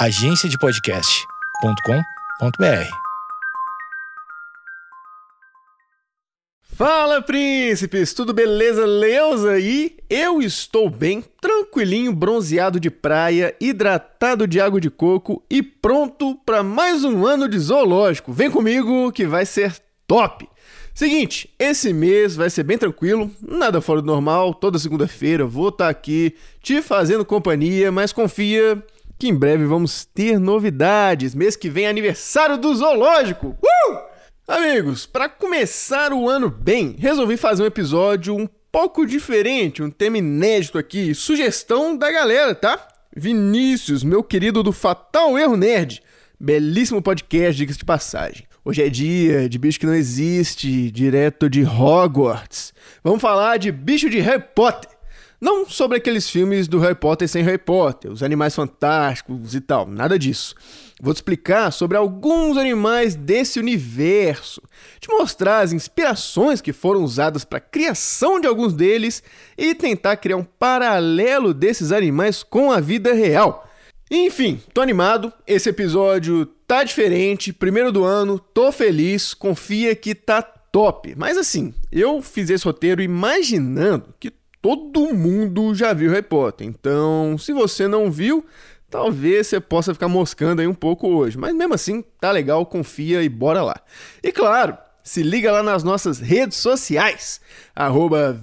agenciadepodcast.com.br. Fala, príncipes! Tudo beleza, Leusa? E eu estou bem, tranquilinho, bronzeado de praia, hidratado de água de coco e pronto para mais um ano de zoológico. Vem comigo que vai ser top! Seguinte, esse mês vai ser bem tranquilo, nada fora do normal. Toda segunda-feira vou estar tá aqui te fazendo companhia, mas confia que em breve vamos ter novidades. Mês que vem é aniversário do zoológico. Uh! Amigos, para começar o ano bem, resolvi fazer um episódio um pouco diferente, um tema inédito aqui, sugestão da galera, tá? Vinícius, meu querido do Fatal Erro Nerd. Belíssimo podcast, diga-se de passagem. Hoje é dia de bicho que não existe, direto de Hogwarts. Vamos falar de bicho de Harry Potter. Não sobre aqueles filmes do Harry Potter sem Harry Potter, os animais fantásticos e tal, nada disso. Vou te explicar sobre alguns animais desse universo, te mostrar as inspirações que foram usadas para a criação de alguns deles e tentar criar um paralelo desses animais com a vida real. Enfim, tô animado, esse episódio tá diferente, primeiro do ano, tô feliz, confia que tá top. Mas assim, eu fiz esse roteiro imaginando que todo mundo já viu Harry Potter. Então, se você não viu, talvez você possa ficar moscando aí um pouco hoje. Mas mesmo assim, tá legal, confia e bora lá. E claro, se liga lá nas nossas redes sociais, arroba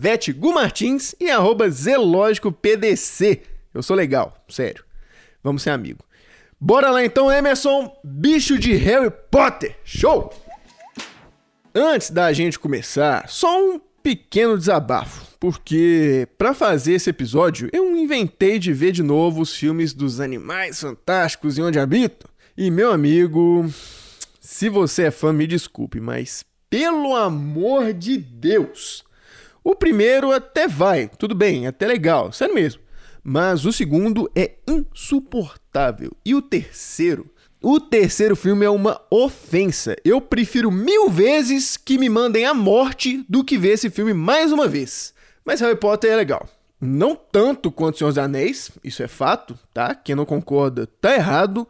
Martins e ZelógicoPDC. Eu sou legal, sério. Vamos ser amigo. Bora lá então, Emerson, bicho de Harry Potter. Show! Antes da gente começar, só um pequeno desabafo porque para fazer esse episódio eu inventei de ver de novo os filmes dos animais fantásticos e onde habito. E meu amigo, se você é fã, me desculpe, mas pelo amor de Deus, o primeiro até vai, tudo bem, até legal, sério mesmo. Mas o segundo é insuportável. E o terceiro o terceiro filme é uma ofensa. Eu prefiro mil vezes que me mandem a morte do que ver esse filme mais uma vez. Mas Harry Potter é legal. Não tanto quanto Senhor dos Anéis, isso é fato, tá? Quem não concorda tá errado.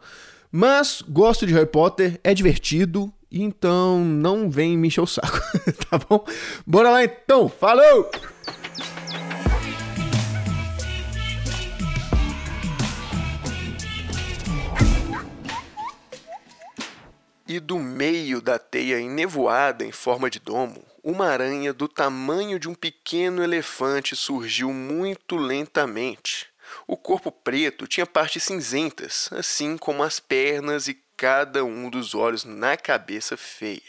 Mas gosto de Harry Potter, é divertido, então não vem me encher o saco, tá bom? Bora lá então, falou! E do meio da teia enevoada em forma de domo, uma aranha do tamanho de um pequeno elefante surgiu muito lentamente. O corpo preto tinha partes cinzentas, assim como as pernas e cada um dos olhos na cabeça feia.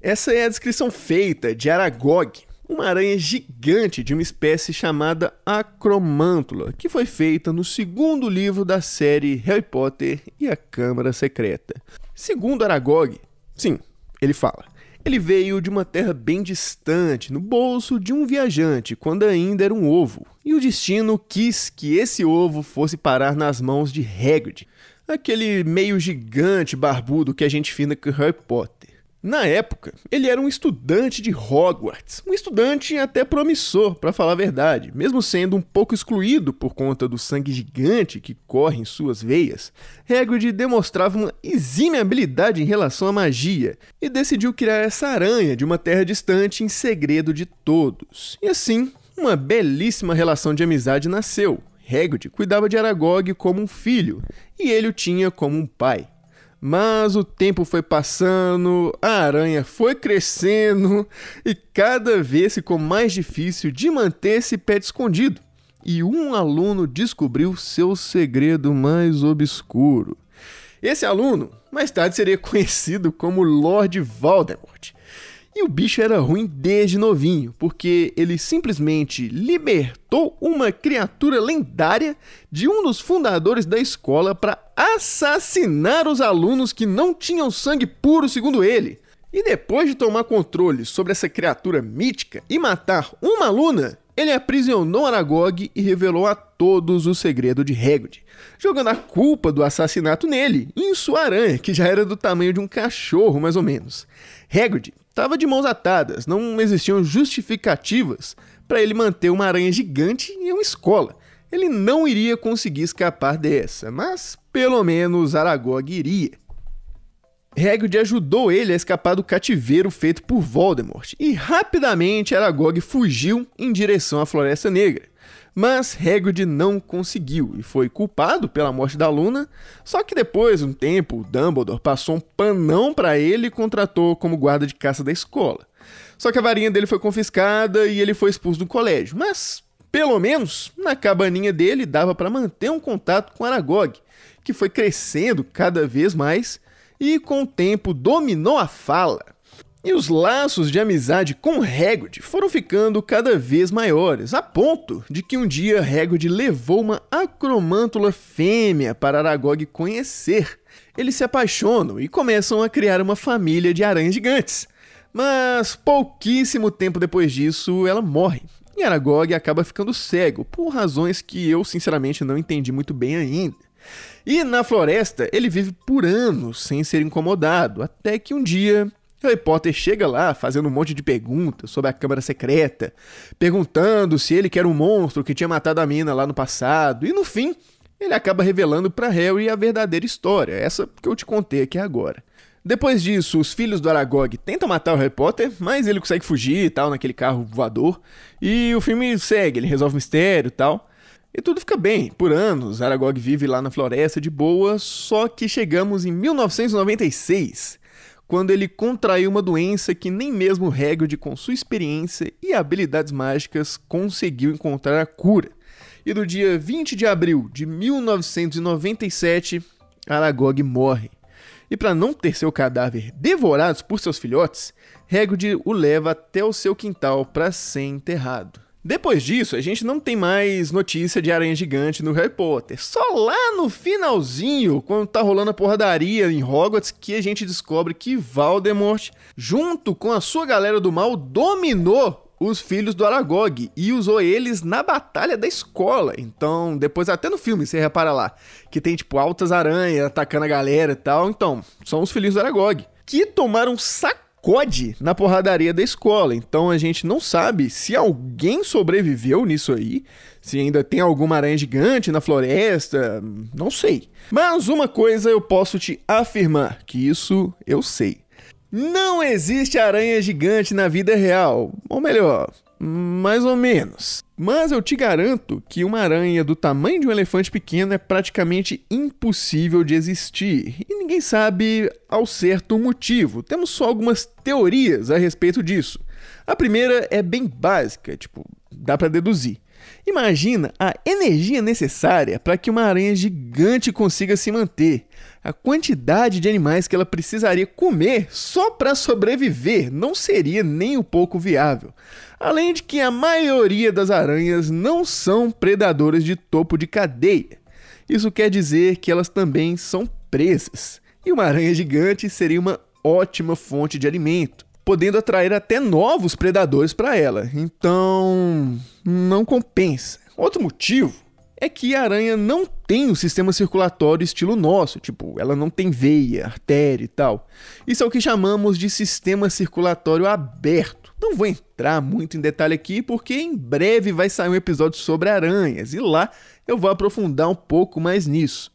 Essa é a descrição feita de Aragog, uma aranha gigante de uma espécie chamada Acromantula, que foi feita no segundo livro da série Harry Potter e a Câmara Secreta. Segundo Aragog, sim, ele fala. Ele veio de uma terra bem distante, no bolso de um viajante, quando ainda era um ovo, e o destino quis que esse ovo fosse parar nas mãos de Hagrid, aquele meio gigante barbudo que a gente fina com Harry Potter. Na época, ele era um estudante de Hogwarts, um estudante até promissor, para falar a verdade, mesmo sendo um pouco excluído por conta do sangue gigante que corre em suas veias. Hagrid demonstrava uma exímia habilidade em relação à magia e decidiu criar essa aranha de uma terra distante em segredo de todos. E assim, uma belíssima relação de amizade nasceu. Hagrid cuidava de Aragog como um filho e ele o tinha como um pai. Mas o tempo foi passando, a aranha foi crescendo e cada vez ficou mais difícil de manter esse pet escondido. E um aluno descobriu seu segredo mais obscuro. Esse aluno mais tarde seria conhecido como Lord Voldemort. E o bicho era ruim desde novinho, porque ele simplesmente libertou uma criatura lendária de um dos fundadores da escola para assassinar os alunos que não tinham sangue puro, segundo ele. E depois de tomar controle sobre essa criatura mítica e matar uma aluna, ele aprisionou Aragog e revelou a todos o segredo de Hagrid, jogando a culpa do assassinato nele e em sua aranha, que já era do tamanho de um cachorro, mais ou menos. Hagrid estava de mãos atadas, não existiam justificativas para ele manter uma aranha gigante em uma escola. ele não iria conseguir escapar dessa, mas pelo menos Aragog iria. Hagrid ajudou ele a escapar do cativeiro feito por Voldemort, e rapidamente Aragog fugiu em direção à Floresta Negra. Mas Hagrid não conseguiu e foi culpado pela morte da Luna, só que depois, um tempo, Dumbledore passou um panão para ele e contratou como guarda de caça da escola. Só que a varinha dele foi confiscada e ele foi expulso do colégio, mas pelo menos na cabaninha dele dava para manter um contato com Aragog, que foi crescendo cada vez mais e com o tempo dominou a fala. E os laços de amizade com Hagrid foram ficando cada vez maiores, a ponto de que um dia Hagrid levou uma acromântula fêmea para Aragog conhecer. Eles se apaixonam e começam a criar uma família de aranhas gigantes. Mas pouquíssimo tempo depois disso, ela morre. E Aragog acaba ficando cego, por razões que eu sinceramente não entendi muito bem ainda. E na floresta, ele vive por anos sem ser incomodado, até que um dia Harry Potter chega lá fazendo um monte de perguntas sobre a Câmara Secreta, perguntando se ele que era um monstro que tinha matado a mina lá no passado, e no fim, ele acaba revelando para Harry a verdadeira história, essa que eu te contei aqui agora. Depois disso, os filhos do Aragog tentam matar o Harry Potter, mas ele consegue fugir e tal naquele carro voador, e o filme segue, ele resolve o mistério e tal. E tudo fica bem. Por anos, Aragog vive lá na floresta de boa, só que chegamos em 1996, quando ele contraiu uma doença que nem mesmo Hagrid, com sua experiência e habilidades mágicas, conseguiu encontrar a cura. E no dia 20 de abril de 1997, Aragog morre. E para não ter seu cadáver devorado por seus filhotes, Hagrid o leva até o seu quintal para ser enterrado. Depois disso, a gente não tem mais notícia de aranha gigante no Harry Potter. Só lá no finalzinho, quando tá rolando a porradaria em Hogwarts, que a gente descobre que Voldemort, junto com a sua galera do mal, dominou os filhos do Aragog e usou eles na batalha da escola. Então, depois até no filme você repara lá que tem tipo altas aranhas atacando a galera e tal. Então, são os filhos do Aragog que tomaram saco sacode na porradaria da escola. Então a gente não sabe se alguém sobreviveu nisso aí, se ainda tem alguma aranha gigante na floresta, não sei. Mas uma coisa eu posso te afirmar, que isso eu sei. Não existe aranha gigante na vida real. Ou melhor, mais ou menos. Mas eu te garanto que uma aranha do tamanho de um elefante pequeno é praticamente impossível de existir. E ninguém sabe ao certo o motivo. Temos só algumas teorias a respeito disso. A primeira é bem básica, tipo, dá para deduzir. Imagina a energia necessária para que uma aranha gigante consiga se manter. A quantidade de animais que ela precisaria comer só para sobreviver não seria nem um pouco viável. Além de que a maioria das aranhas não são predadoras de topo de cadeia. Isso quer dizer que elas também são presas. E uma aranha gigante seria uma ótima fonte de alimento podendo atrair até novos predadores para ela. Então, não compensa. Outro motivo é que a aranha não tem um sistema circulatório estilo nosso, tipo, ela não tem veia, artéria e tal. Isso é o que chamamos de sistema circulatório aberto. Não vou entrar muito em detalhe aqui porque em breve vai sair um episódio sobre aranhas e lá eu vou aprofundar um pouco mais nisso.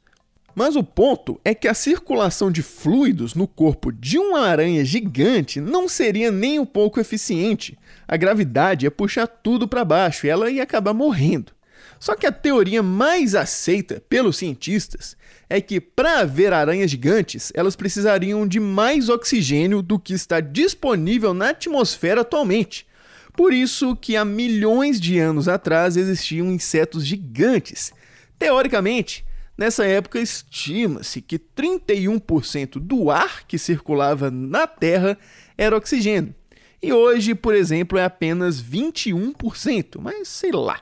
Mas o ponto é que a circulação de fluidos no corpo de uma aranha gigante não seria nem um pouco eficiente. A gravidade ia puxar tudo para baixo e ela ia acabar morrendo. Só que a teoria mais aceita pelos cientistas é que para haver aranhas gigantes, elas precisariam de mais oxigênio do que está disponível na atmosfera atualmente. Por isso que há milhões de anos atrás existiam insetos gigantes. Teoricamente, Nessa época, estima-se que 31% do ar que circulava na Terra era oxigênio. E hoje, por exemplo, é apenas 21%, mas sei lá.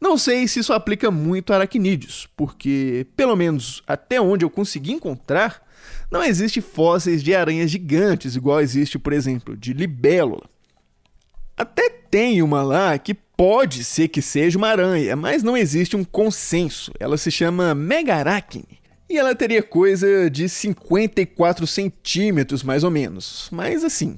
Não sei se isso aplica muito a aracnídeos, porque, pelo menos até onde eu consegui encontrar, não existe fósseis de aranhas gigantes, igual existe, por exemplo, de libélula. Até tem uma lá que pode ser que seja uma aranha, mas não existe um consenso. Ela se chama Megaracne. E ela teria coisa de 54 centímetros, mais ou menos. Mas assim,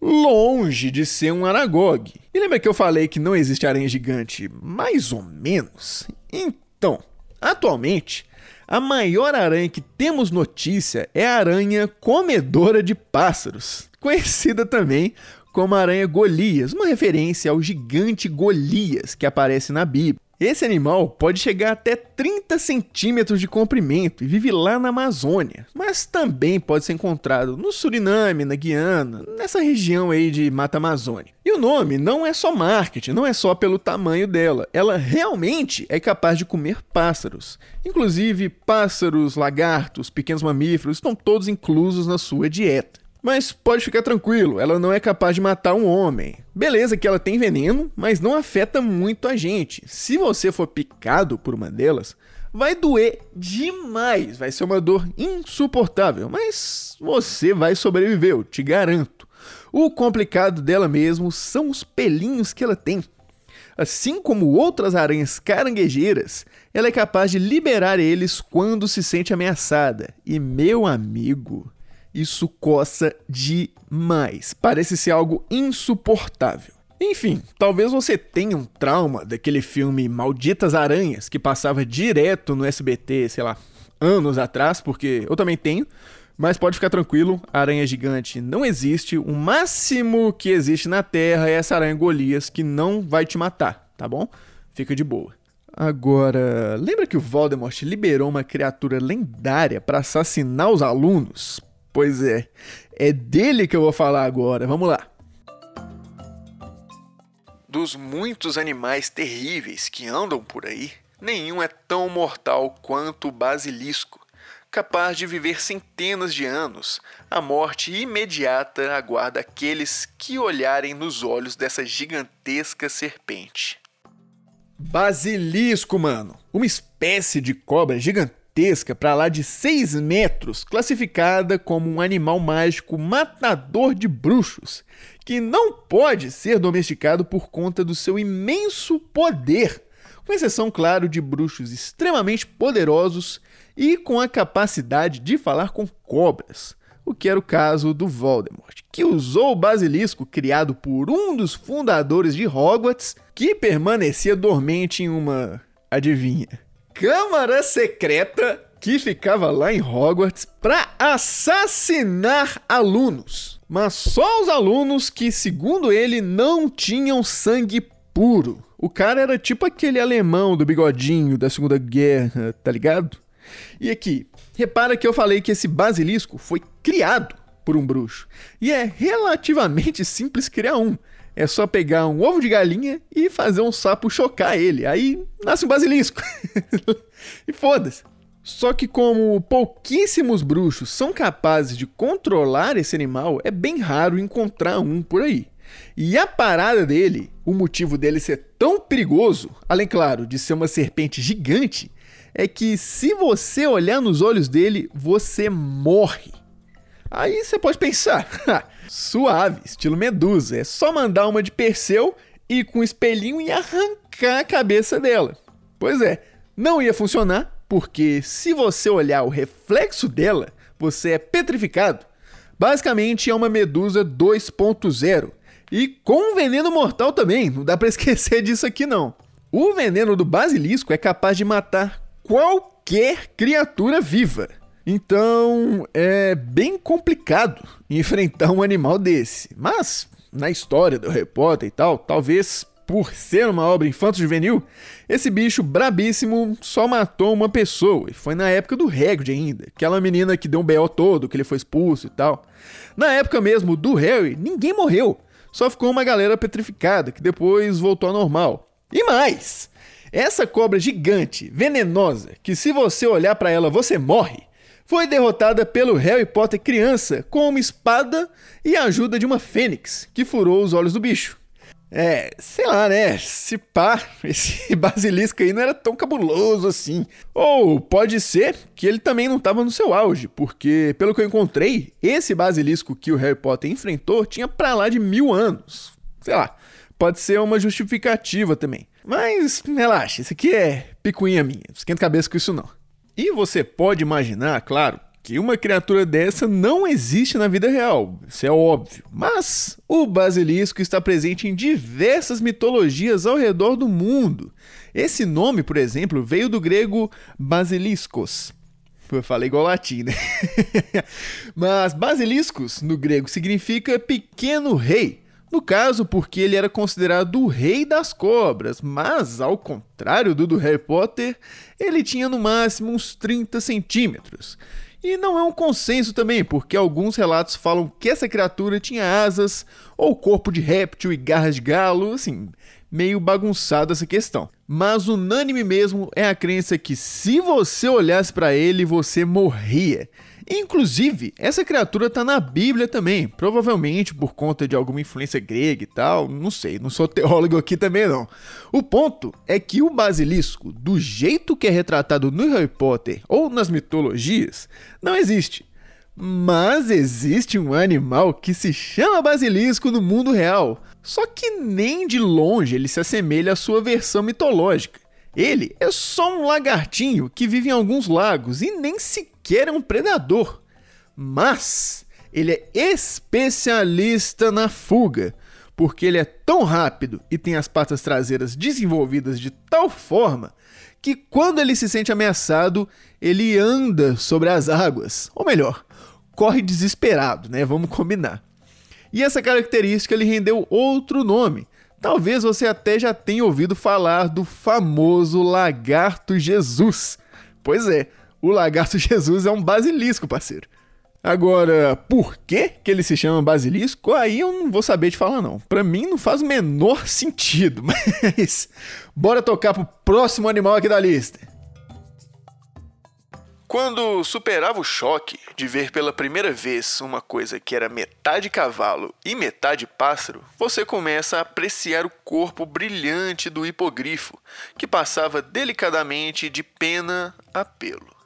longe de ser um Aragog. E lembra que eu falei que não existe aranha gigante? Mais ou menos. Então, atualmente, a maior aranha que temos notícia é a aranha comedora de pássaros, conhecida também como a aranha Golias, uma referência ao gigante Golias que aparece na Bíblia. Esse animal pode chegar até 30 centímetros de comprimento e vive lá na Amazônia, mas também pode ser encontrado no Suriname, na Guiana, nessa região aí de Mata Amazônica. E o nome não é só marketing, não é só pelo tamanho dela, ela realmente é capaz de comer pássaros. Inclusive, pássaros, lagartos, pequenos mamíferos estão todos inclusos na sua dieta. Mas pode ficar tranquilo, ela não é capaz de matar um homem. Beleza que ela tem veneno, mas não afeta muito a gente. Se você for picado por uma delas, vai doer demais, vai ser uma dor insuportável, mas você vai sobreviver, eu te garanto. O complicado dela mesmo são os pelinhos que ela tem. Assim como outras aranhas caranguejeiras, ela é capaz de liberar eles quando se sente ameaçada. E meu amigo, isso coça demais. Parece ser algo insuportável. Enfim, talvez você tenha um trauma daquele filme Malditas Aranhas, que passava direto no SBT, sei lá, anos atrás, porque eu também tenho. Mas pode ficar tranquilo, aranha gigante não existe. O máximo que existe na Terra é essa aranha Golias que não vai te matar, tá bom? Fica de boa. Agora, lembra que o Voldemort liberou uma criatura lendária para assassinar os alunos? Pois é, é dele que eu vou falar agora. Vamos lá. Dos muitos animais terríveis que andam por aí, nenhum é tão mortal quanto o basilisco, capaz de viver centenas de anos. A morte imediata aguarda aqueles que olharem nos olhos dessa gigantesca serpente. Basilisco, mano! Uma espécie de cobra gigantesca gigantesca para lá de 6 metros, classificada como um animal mágico matador de bruxos, que não pode ser domesticado por conta do seu imenso poder, com exceção, claro, de bruxos extremamente poderosos e com a capacidade de falar com cobras, o que era o caso do Voldemort, que usou o basilisco criado por um dos fundadores de Hogwarts, que permanecia dormente em uma. adivinha? Câmara secreta que ficava lá em Hogwarts para assassinar alunos. Mas só os alunos que, segundo ele, não tinham sangue puro. O cara era tipo aquele alemão do bigodinho da Segunda Guerra, tá ligado? E aqui, repara que eu falei que esse basilisco foi criado por um bruxo. E é relativamente simples criar um. É só pegar um ovo de galinha e fazer um sapo chocar ele. Aí nasce um basilisco. e foda-se. Só que, como pouquíssimos bruxos são capazes de controlar esse animal, é bem raro encontrar um por aí. E a parada dele, o motivo dele ser tão perigoso, além, claro, de ser uma serpente gigante, é que se você olhar nos olhos dele, você morre. Aí você pode pensar, suave, estilo Medusa, é só mandar uma de Perseu e com um espelhinho e arrancar a cabeça dela. Pois é, não ia funcionar, porque se você olhar o reflexo dela, você é petrificado. Basicamente é uma Medusa 2.0 e com veneno mortal também, não dá para esquecer disso aqui não. O veneno do basilisco é capaz de matar qualquer criatura viva. Então é bem complicado enfrentar um animal desse. Mas, na história do Harry Potter e tal, talvez por ser uma obra infanto-juvenil, esse bicho brabíssimo só matou uma pessoa. E foi na época do Hagrid ainda. Aquela menina que deu um B.O. todo, que ele foi expulso e tal. Na época mesmo do Harry, ninguém morreu. Só ficou uma galera petrificada, que depois voltou ao normal. E mais! Essa cobra gigante, venenosa, que se você olhar para ela você morre, foi derrotada pelo Harry Potter criança com uma espada e a ajuda de uma fênix, que furou os olhos do bicho. É, sei lá, né? Se pá, esse basilisco aí não era tão cabuloso assim. Ou pode ser que ele também não estava no seu auge, porque, pelo que eu encontrei, esse basilisco que o Harry Potter enfrentou tinha pra lá de mil anos. Sei lá, pode ser uma justificativa também. Mas relaxa, isso aqui é picuinha minha, esquenta cabeça com isso não. E você pode imaginar, claro, que uma criatura dessa não existe na vida real, isso é óbvio. Mas o basilisco está presente em diversas mitologias ao redor do mundo. Esse nome, por exemplo, veio do grego basiliscos. Eu falei igual latim, né? Mas basiliscos, no grego, significa pequeno rei. No caso, porque ele era considerado o rei das cobras, mas ao contrário do do Harry Potter, ele tinha no máximo uns 30 centímetros. E não é um consenso também, porque alguns relatos falam que essa criatura tinha asas ou corpo de réptil e garras de galo, assim, meio bagunçada essa questão. Mas unânime mesmo é a crença que se você olhasse para ele, você morria. Inclusive, essa criatura está na Bíblia também, provavelmente por conta de alguma influência grega e tal, não sei, não sou teólogo aqui também não. O ponto é que o basilisco, do jeito que é retratado no Harry Potter ou nas mitologias, não existe. Mas existe um animal que se chama basilisco no mundo real, só que nem de longe ele se assemelha à sua versão mitológica. Ele é só um lagartinho que vive em alguns lagos e nem sequer é um predador. Mas ele é especialista na fuga, porque ele é tão rápido e tem as patas traseiras desenvolvidas de tal forma que quando ele se sente ameaçado, ele anda sobre as águas, ou melhor, corre desesperado, né? Vamos combinar. E essa característica lhe rendeu outro nome, Talvez você até já tenha ouvido falar do famoso Lagarto Jesus. Pois é, o Lagarto Jesus é um basilisco, parceiro. Agora, por que, que ele se chama basilisco? Aí eu não vou saber te falar, não. Pra mim não faz o menor sentido, mas bora tocar pro próximo animal aqui da lista. Quando superava o choque de ver pela primeira vez uma coisa que era metade cavalo e metade pássaro, você começa a apreciar o corpo brilhante do hipogrifo, que passava delicadamente de pena a pelo.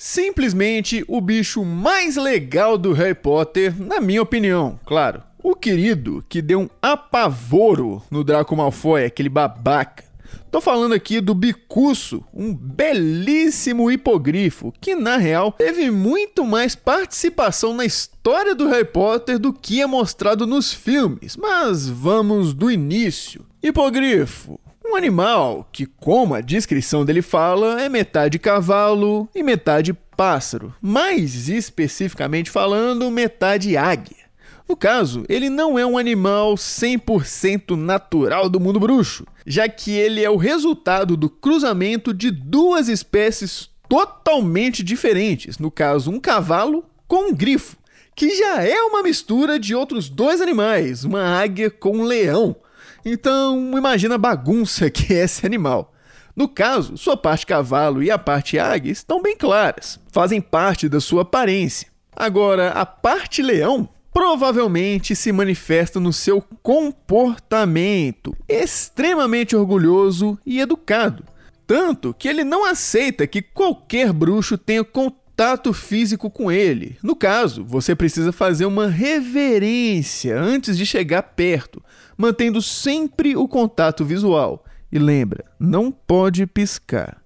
Simplesmente o bicho mais legal do Harry Potter, na minha opinião, claro. O querido que deu um apavoro no Draco Malfoy, aquele babaca Tô falando aqui do Bicuço, um belíssimo hipogrifo que, na real, teve muito mais participação na história do Harry Potter do que é mostrado nos filmes. Mas vamos do início. Hipogrifo, um animal que, como a descrição dele fala, é metade cavalo e metade pássaro, mais especificamente falando, metade águia. No caso, ele não é um animal 100% natural do mundo bruxo, já que ele é o resultado do cruzamento de duas espécies totalmente diferentes. No caso, um cavalo com um grifo, que já é uma mistura de outros dois animais, uma águia com um leão. Então, imagina a bagunça que é esse animal. No caso, sua parte cavalo e a parte águia estão bem claras, fazem parte da sua aparência. Agora, a parte leão provavelmente se manifesta no seu comportamento, extremamente orgulhoso e educado. Tanto que ele não aceita que qualquer bruxo tenha contato físico com ele. No caso, você precisa fazer uma reverência antes de chegar perto, mantendo sempre o contato visual. E lembra, não pode piscar.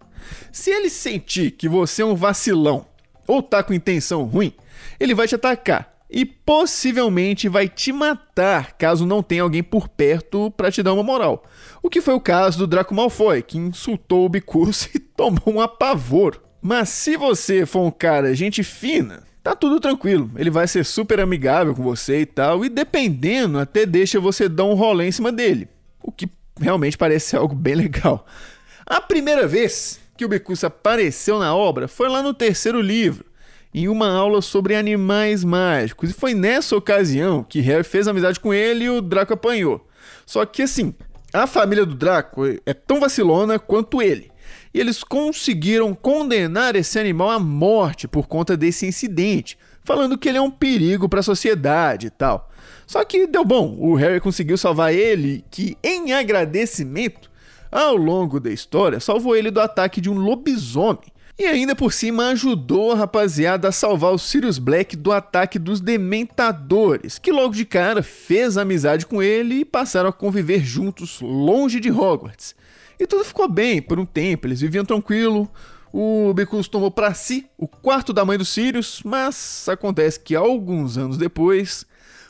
Se ele sentir que você é um vacilão ou tá com intenção ruim, ele vai te atacar e possivelmente vai te matar caso não tenha alguém por perto para te dar uma moral. O que foi o caso do Draco Malfoy, que insultou o Bicurso e tomou um apavoro. Mas se você for um cara gente fina, tá tudo tranquilo. Ele vai ser super amigável com você e tal, e dependendo, até deixa você dar um rolê em cima dele. O que realmente parece ser algo bem legal. A primeira vez que o Bicurso apareceu na obra foi lá no terceiro livro em uma aula sobre animais mágicos. E foi nessa ocasião que Harry fez amizade com ele e o Draco apanhou. Só que assim, a família do Draco é tão vacilona quanto ele. E eles conseguiram condenar esse animal à morte por conta desse incidente, falando que ele é um perigo para a sociedade e tal. Só que deu bom, o Harry conseguiu salvar ele, que em agradecimento, ao longo da história, salvou ele do ataque de um lobisomem e ainda por cima ajudou a rapaziada a salvar o Sirius Black do ataque dos Dementadores, que logo de cara fez amizade com ele e passaram a conviver juntos longe de Hogwarts. E tudo ficou bem por um tempo, eles viviam tranquilo. O Bicus tomou para si o quarto da mãe dos Sirius, mas acontece que alguns anos depois,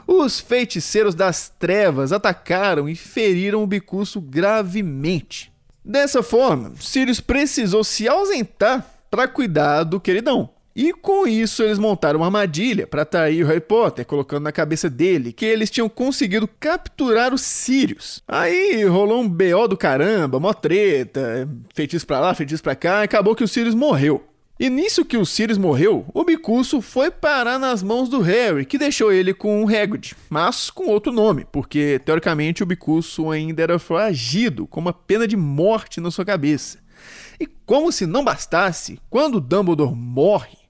os feiticeiros das trevas atacaram e feriram o Bicuço gravemente. Dessa forma, Sirius precisou se ausentar para cuidar do queridão. E com isso eles montaram uma armadilha para atrair o Harry Potter, colocando na cabeça dele que eles tinham conseguido capturar os Sirius. Aí rolou um BO do caramba, mó treta, feitiço pra lá, feitiço pra cá, e acabou que o Sirius morreu. E nisso que o Sirius morreu, o Bicuço foi parar nas mãos do Harry, que deixou ele com o Hagrid, mas com outro nome, porque teoricamente o Bicuço ainda era foragido, com uma pena de morte na sua cabeça. E como se não bastasse, quando Dumbledore morre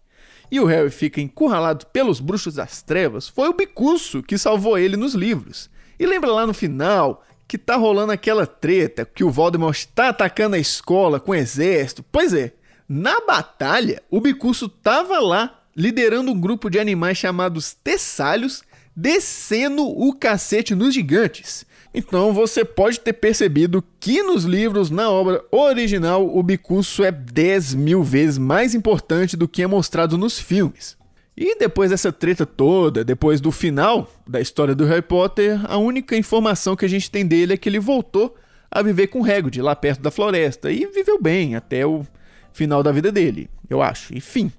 e o Harry fica encurralado pelos bruxos das trevas, foi o Bicuço que salvou ele nos livros. E lembra lá no final que tá rolando aquela treta que o Voldemort está atacando a escola com o exército? Pois é, na batalha, o Bicuço tava lá liderando um grupo de animais chamados Tessálios, descendo o cacete nos gigantes. Então você pode ter percebido que nos livros, na obra original, o Bicuço é 10 mil vezes mais importante do que é mostrado nos filmes. E depois dessa treta toda, depois do final da história do Harry Potter, a única informação que a gente tem dele é que ele voltou a viver com Hagrid lá perto da floresta e viveu bem até o final da vida dele, eu acho. Enfim.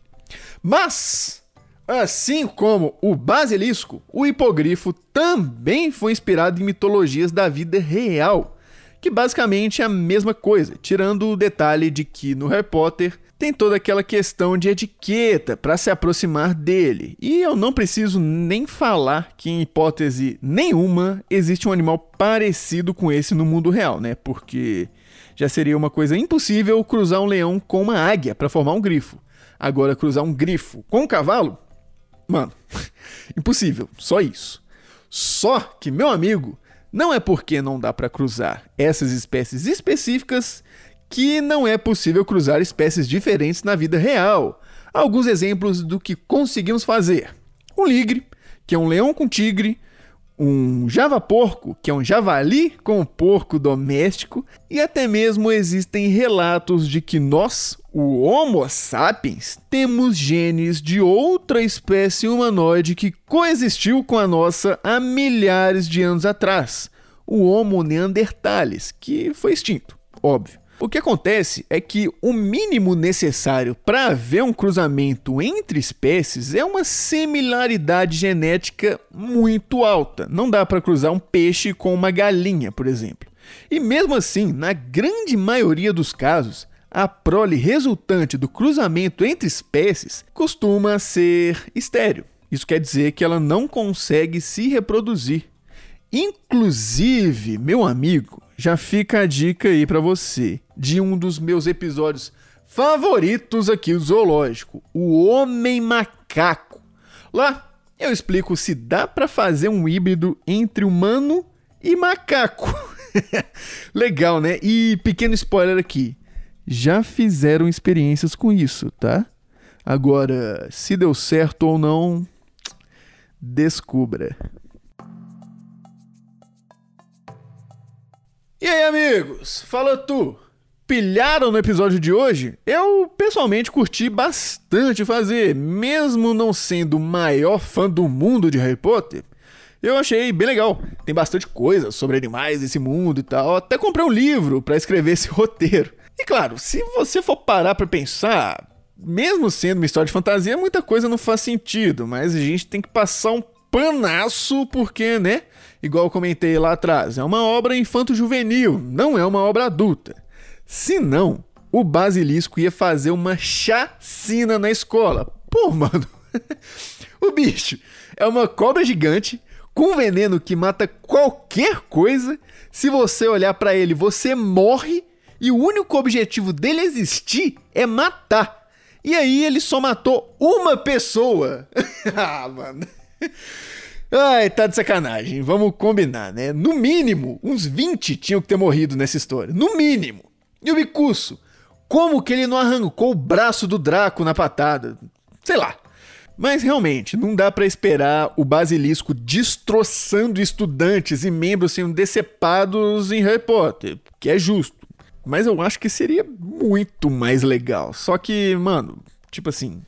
Mas Assim como o basilisco, o hipogrifo também foi inspirado em mitologias da vida real, que basicamente é a mesma coisa, tirando o detalhe de que no Harry Potter tem toda aquela questão de etiqueta para se aproximar dele. E eu não preciso nem falar que em hipótese nenhuma existe um animal parecido com esse no mundo real, né? Porque já seria uma coisa impossível cruzar um leão com uma águia para formar um grifo. Agora cruzar um grifo com um cavalo Mano, impossível, só isso. Só que, meu amigo, não é porque não dá para cruzar essas espécies específicas que não é possível cruzar espécies diferentes na vida real. Alguns exemplos do que conseguimos fazer: um ligre, que é um leão com tigre, um java-porco, que é um javali com porco doméstico, e até mesmo existem relatos de que nós, o Homo sapiens, temos genes de outra espécie humanoide que coexistiu com a nossa há milhares de anos atrás, o Homo neanderthalis, que foi extinto, óbvio. O que acontece é que o mínimo necessário para haver um cruzamento entre espécies é uma similaridade genética muito alta. Não dá para cruzar um peixe com uma galinha, por exemplo. E mesmo assim, na grande maioria dos casos, a prole resultante do cruzamento entre espécies costuma ser estéreo. Isso quer dizer que ela não consegue se reproduzir. Inclusive, meu amigo, já fica a dica aí para você de um dos meus episódios favoritos aqui do Zoológico, o Homem Macaco. Lá eu explico se dá para fazer um híbrido entre humano e macaco. Legal, né? E pequeno spoiler aqui. Já fizeram experiências com isso, tá? Agora, se deu certo ou não, descubra. E aí, amigos? Fala tu! Pilharam no episódio de hoje? Eu pessoalmente curti bastante fazer, mesmo não sendo o maior fã do mundo de Harry Potter. Eu achei bem legal. Tem bastante coisa sobre animais desse mundo e tal. Até comprei um livro para escrever esse roteiro. E claro, se você for parar para pensar, mesmo sendo uma história de fantasia, muita coisa não faz sentido, mas a gente tem que passar um panaço porque, né? Igual eu comentei lá atrás, é uma obra infanto-juvenil, não é uma obra adulta. Se não, o basilisco ia fazer uma chacina na escola. Pô, mano, o bicho é uma cobra gigante com veneno que mata qualquer coisa. Se você olhar para ele, você morre e o único objetivo dele existir é matar. E aí ele só matou uma pessoa. ah, mano. Ai, tá de sacanagem. Vamos combinar, né? No mínimo, uns 20 tinham que ter morrido nessa história. No mínimo. E o Bicuço? Como que ele não arrancou o braço do Draco na patada? Sei lá. Mas realmente, não dá para esperar o basilisco destroçando estudantes e membros sendo decepados em Harry Potter, que é justo. Mas eu acho que seria muito mais legal. Só que, mano, tipo assim,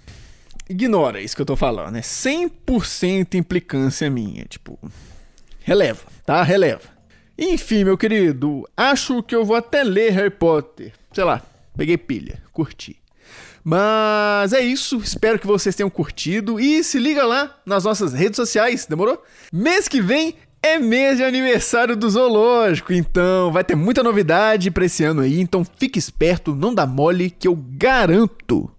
ignora isso que eu tô falando. É 100% implicância minha. Tipo, releva, tá? Releva. Enfim, meu querido, acho que eu vou até ler Harry Potter. Sei lá, peguei pilha, curti. Mas é isso, espero que vocês tenham curtido e se liga lá nas nossas redes sociais, demorou? Mês que vem é mês de aniversário do Zoológico, então vai ter muita novidade para esse ano aí, então fique esperto, não dá mole que eu garanto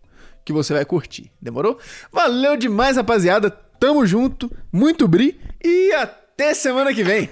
que você vai curtir, demorou? Valeu demais, rapaziada, tamo junto, muito bri e até semana que vem!